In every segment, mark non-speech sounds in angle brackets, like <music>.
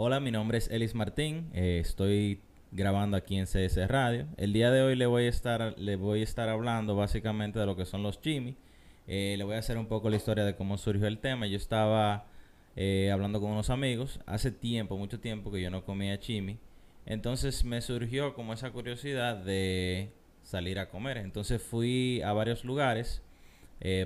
Hola, mi nombre es Elis Martín. eh, estoy grabando aquí en CS Radio. El día de hoy le voy a estar, le voy a estar hablando básicamente de lo que son los chimis. Eh, le voy a hacer un poco la historia de cómo surgió el tema. Yo estaba eh, hablando con unos amigos hace tiempo, mucho tiempo que yo no comía chimi. Entonces me surgió como esa curiosidad de salir a comer. Entonces fui a varios lugares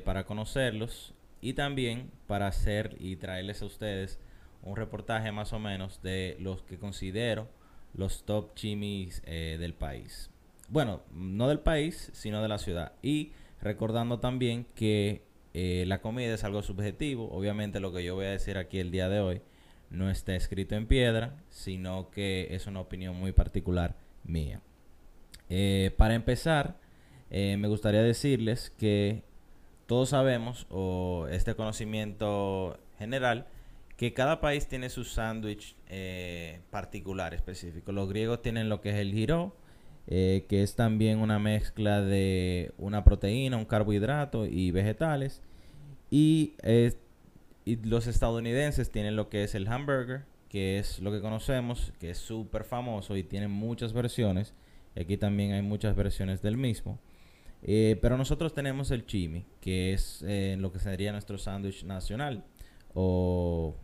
para conocerlos y también para hacer y traerles a ustedes un reportaje más o menos de los que considero los top chimis eh, del país. Bueno, no del país, sino de la ciudad. Y recordando también que eh, la comida es algo subjetivo. Obviamente lo que yo voy a decir aquí el día de hoy no está escrito en piedra, sino que es una opinión muy particular mía. Eh, para empezar, me gustaría decirles que todos sabemos, o este conocimiento general, que cada país tiene su sándwich eh, particular, específico. Los griegos tienen lo que es el giro, eh, que es también una mezcla de una proteína, un carbohidrato y vegetales. Y, los estadounidenses tienen lo que es el hamburger, que es lo que conocemos, que es súper famoso y tiene muchas versiones. Aquí también hay muchas versiones del mismo. Eh, pero nosotros tenemos el chimi, que es lo que sería nuestro sándwich nacional. O,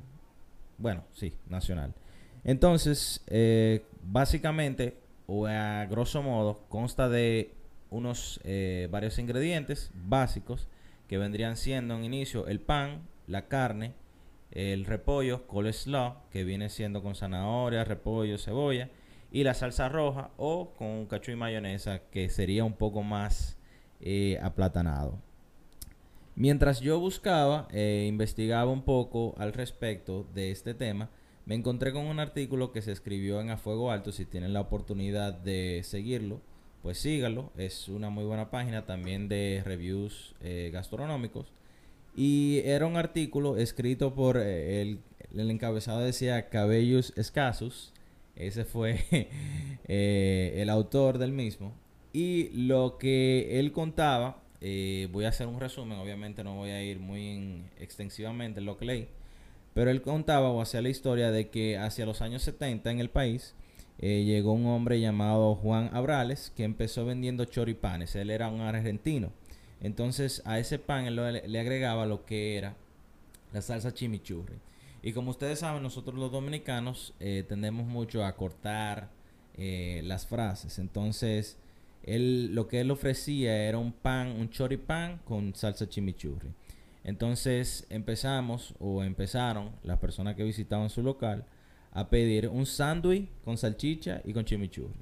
bueno, sí, nacional. Entonces, eh, básicamente, o a grosso modo, consta de unos eh, varios ingredientes básicos que vendrían siendo en inicio el pan, la carne, el repollo, coleslaw, que viene siendo con zanahoria, repollo, cebolla, y la salsa roja o con cacho y mayonesa, que sería un poco más eh, aplatanado. Mientras yo buscaba, eh, investigaba un poco al respecto de este tema, me encontré con un artículo que se escribió en A Fuego Alto. Si tienen la oportunidad de seguirlo, pues síganlo. Es una muy buena página también de reviews eh, gastronómicos. Y era un artículo escrito por eh, el, el encabezado decía Cabellos Escasos. Ese fue <laughs> el autor del mismo. Y lo que él contaba, eh, voy a hacer un resumen, obviamente no voy a ir muy en- extensivamente en lo que leí, pero él contaba o hacía la historia de que hacia los años 70 en el país eh, llegó un hombre llamado Juan Abrales que empezó vendiendo choripanes, él era un argentino. Entonces a ese pan él le agregaba lo que era la salsa chimichurri. Y como ustedes saben, nosotros los dominicanos eh, tendemos mucho a cortar las frases. Entonces, él, lo que él ofrecía era un pan, un choripán con salsa chimichurri. Entonces empezamos, o empezaron las personas que visitaban su local, a pedir un sándwich con salchicha y con chimichurri.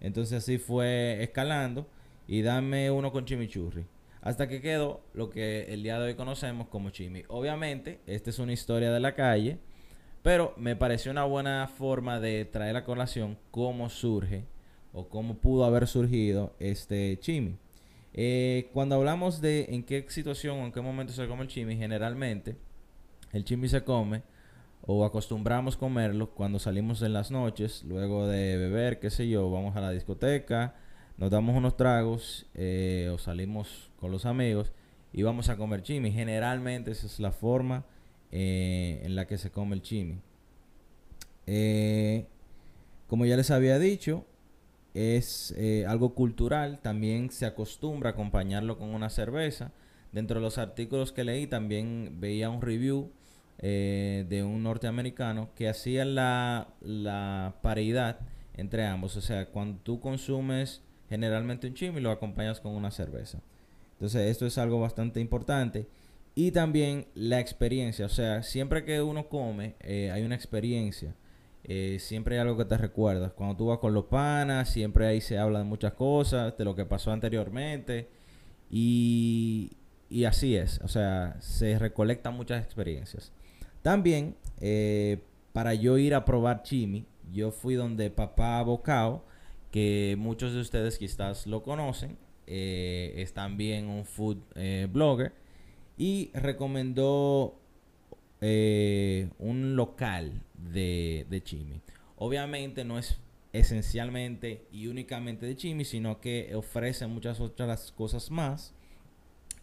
Entonces así fue escalando y dame uno con chimichurri. Hasta que quedó lo que el día de hoy conocemos como chimi. Obviamente, esta es una historia de la calle, pero me pareció una buena forma de traer a colación cómo surge o cómo pudo haber surgido este chimi. Eh, cuando hablamos de en qué situación o en qué momento se come el chimi, generalmente el chimi se come o acostumbramos comerlo cuando salimos en las noches, luego de beber, qué sé yo, vamos a la discoteca, nos damos unos tragos eh, o salimos con los amigos y vamos a comer chimi. Generalmente esa es la forma eh, en la que se come el chimi. Como ya les había dicho, es eh, algo cultural, también se acostumbra a acompañarlo con una cerveza. Dentro de los artículos que leí también veía un review eh, de un norteamericano que hacía la, la paridad entre ambos. O sea, cuando tú consumes generalmente un chimi, lo acompañas con una cerveza. Entonces, esto es algo bastante importante. Y también la experiencia. O sea, siempre que uno come, eh, hay una experiencia. Eh, siempre hay algo que te recuerdas. Cuando tú vas con los panas, siempre ahí se habla de muchas cosas, de lo que pasó anteriormente. Y, y así es. O sea, se recolectan muchas experiencias. También, eh, para yo ir a probar chimi, yo fui donde papá Bocao, que muchos de ustedes quizás lo conocen. eh, es también un food blogger. Y recomendó eh, un local de, de chimi. Obviamente no es esencialmente y únicamente de chimi, sino que ofrece muchas otras cosas más.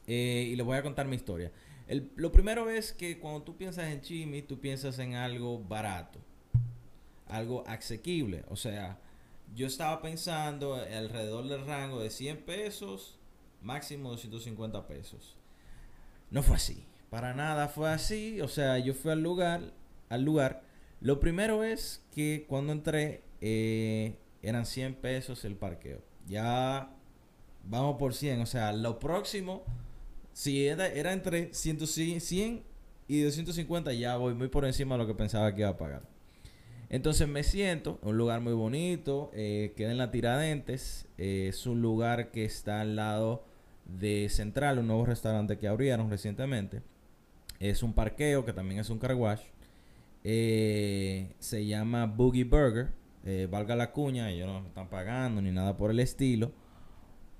Eh, y les voy a contar mi historia. El- lo primero es que cuando tú piensas en chimi, tú piensas en algo barato. algo asequible. O sea, yo estaba pensando alrededor del rango de 100 pesos, máximo 250 pesos. No fue así. Para nada fue así. O sea, yo fui al lugar, al lugar. Lo primero es que cuando entré eh, eran 100 pesos el parqueo. Ya vamos por 100. O sea, lo próximo, si era, entre 100, 100 y 250, ya voy muy por encima de lo que pensaba que iba a pagar. Entonces me siento, un lugar muy bonito, eh, queda en la Tiradentes, eh, es un lugar que está al lado de Central, un nuevo restaurante que abrieron recientemente. Es un parqueo que también es un car wash. Eh, se llama Boogie Burger. Eh, valga la cuña, ellos no están pagando ni nada por el estilo.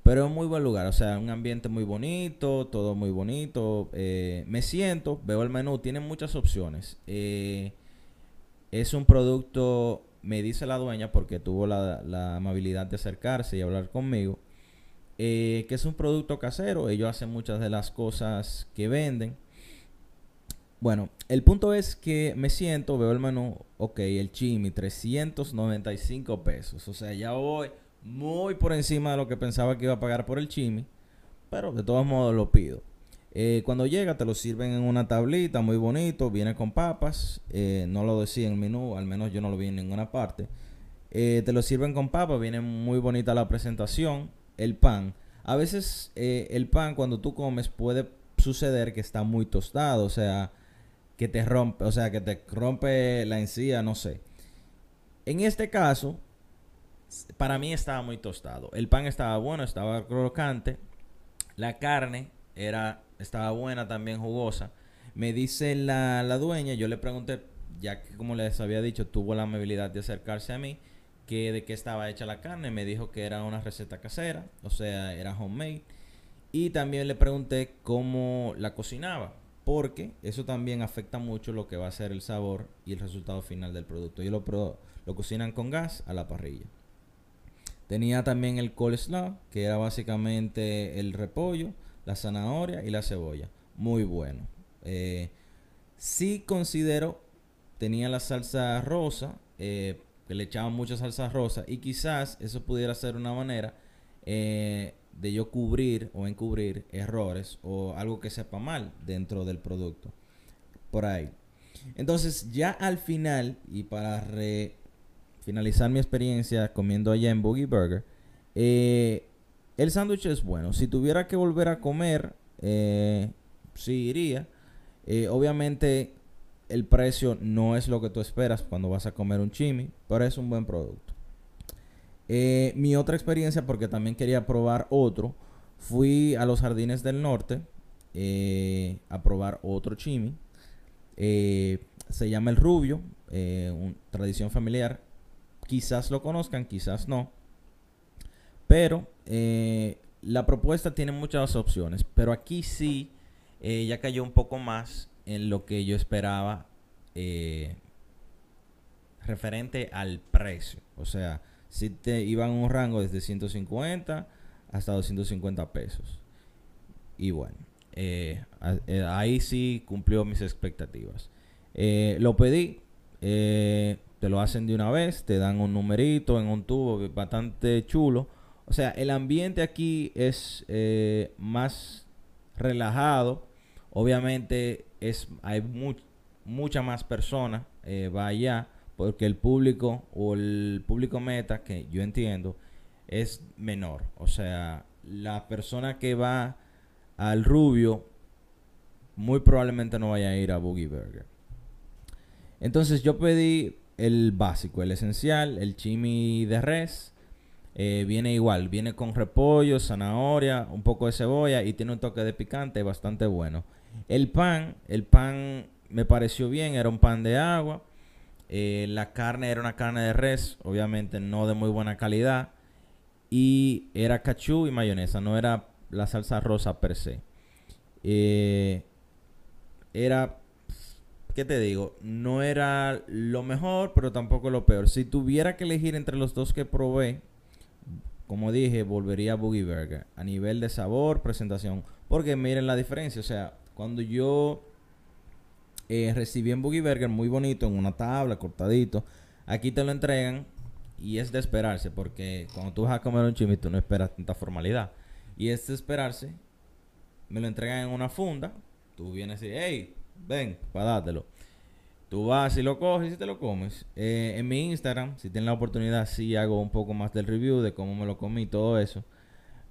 Pero es un muy buen lugar, o sea, un ambiente muy bonito, todo muy bonito. Eh, me siento, veo el menú, tiene muchas opciones. es un producto, me dice la dueña, porque tuvo la, la amabilidad de acercarse y hablar conmigo que es un producto casero. Ellos hacen muchas de las cosas que venden. Bueno, el punto es que me siento, veo el menú, ok, el chimi, 395 pesos. O sea, ya voy muy por encima de lo que pensaba que iba a pagar por el chimi, pero de todos modos lo pido. Eh, cuando llega te lo sirven en una tablita muy bonito, viene con papas, eh, no lo decía en el menú, al menos yo no lo vi en ninguna parte. te lo sirven con papas, viene muy bonita la presentación el pan. A veces eh, el pan cuando tú comes puede suceder que está muy tostado, o sea, que te rompe, o sea, que te rompe la encía, no sé. En este caso, para mí estaba muy tostado. El pan estaba bueno, estaba crocante. La carne era, estaba buena, también jugosa. Me dice la, la dueña, yo le pregunté, ya que como les había dicho, tuvo la amabilidad de acercarse a mí que de qué estaba hecha la carne. Me dijo que era una receta casera, o sea, era homemade. Y también le pregunté cómo la cocinaba, porque eso también afecta mucho lo que va a ser el sabor y el resultado final del producto. Y lo, lo cocinan con gas a la parrilla. Tenía también el coleslaw, que era básicamente el repollo, la zanahoria y la cebolla. Muy bueno. Eh, sí considero, tenía la salsa rosa, eh, que le echaban mucha salsa rosa y quizás eso pudiera ser una manera eh, de yo cubrir o encubrir errores o algo que sepa mal dentro del producto. Por ahí. Entonces ya al final y para finalizar mi experiencia comiendo allá en Boogie Burger, eh, el sándwich es bueno. Si tuviera que volver a comer, eh, sí iría. obviamente el precio no es lo que tú esperas cuando vas a comer un chimi, pero es un buen producto. Eh, mi otra experiencia, porque también quería probar otro, fui a los Jardines del Norte eh, a probar otro chimi. Eh, se llama El Rubio, tradición familiar. Quizás lo conozcan, quizás no. Pero la propuesta tiene muchas opciones. Pero aquí sí, ya cayó un poco más en lo que yo esperaba referente al precio. O sea, si te iban un rango desde 150 hasta 250 pesos. Y bueno, eh, eh, ahí sí cumplió mis expectativas. lo pedí, te lo hacen de una vez, te dan un numerito en un tubo bastante chulo. O sea, el ambiente aquí es más relajado. Obviamente es, hay mucha más personas eh, va allá porque el público o el público meta que yo entiendo es menor. O sea, la persona que va al rubio muy probablemente no vaya a ir a Boogie Burger. Entonces yo pedí el básico, el esencial, el chimi de res. Eh, viene igual, viene con repollo, zanahoria, un poco de cebolla y tiene un toque de picante bastante bueno. El pan, el pan me pareció bien, era un pan de agua. Eh, la carne era una carne de res, obviamente no de muy buena calidad. Y era cachú y mayonesa, no era la salsa rosa per se. Eh, era, ¿qué te digo? No era lo mejor, pero tampoco lo peor. Si tuviera que elegir entre los dos que probé, como dije, volvería a Boogie Burger. A nivel de sabor, presentación. Porque miren la diferencia. O sea, cuando yo eh, recibí en Boogie Burger muy bonito, en una tabla, cortadito, Aquí te lo entregan y es de esperarse, porque cuando tú vas a comer un chimi, tú no esperas tanta formalidad. Y es de esperarse. Me lo entregan en una funda. Tú vienes y hey, ven, para dártelo. Tú vas y lo coges y te lo comes. Eh, en mi Instagram, si tienes la oportunidad, sí hago un poco más del review de cómo me lo comí, todo eso.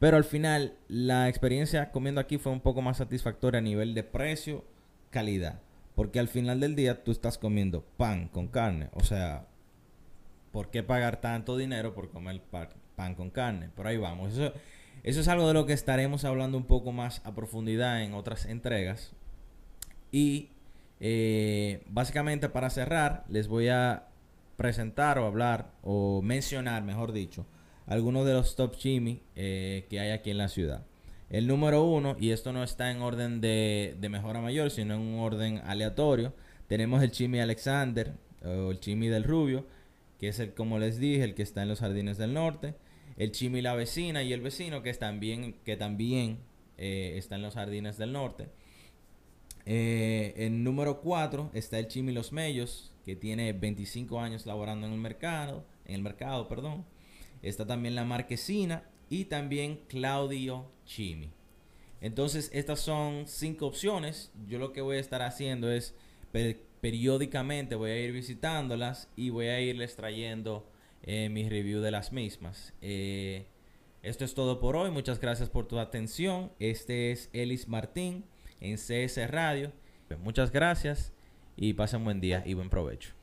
Pero al final, la experiencia comiendo aquí fue un poco más satisfactoria a nivel de precio, calidad. Porque al final del día tú estás comiendo pan con carne. O sea, ¿por qué pagar tanto dinero por comer pan, con carne? Por ahí vamos. Eso, es algo de lo que estaremos hablando un poco más a profundidad en otras entregas. Y eh, básicamente para cerrar, les voy a presentar o hablar o mencionar, mejor dicho, algunos de los top chimi eh, que hay aquí en la ciudad. El número uno, y esto no está en orden de, de mejor a mayor, sino en un orden aleatorio, tenemos el chimi Alexander o el chimi del Rubio, que es el, como les dije, el que está en los jardines del norte. El chimi la vecina y el vecino, que, también, que también eh, está en los jardines del norte. Eh, en número 4 está el Chimi Los Mellos, que tiene 25 años laborando en el mercado, en el mercado, perdón. Está también la Marquesina y también Claudio Chimi. Entonces, estas son cinco opciones. Yo lo que voy a estar haciendo es periódicamente voy a ir visitándolas y voy a irles trayendo eh, mi review de las mismas. Eh, esto es todo por hoy. Muchas gracias por tu atención. Este es Elis Martín en CS Radio. Muchas gracias y pasen buen día y buen provecho.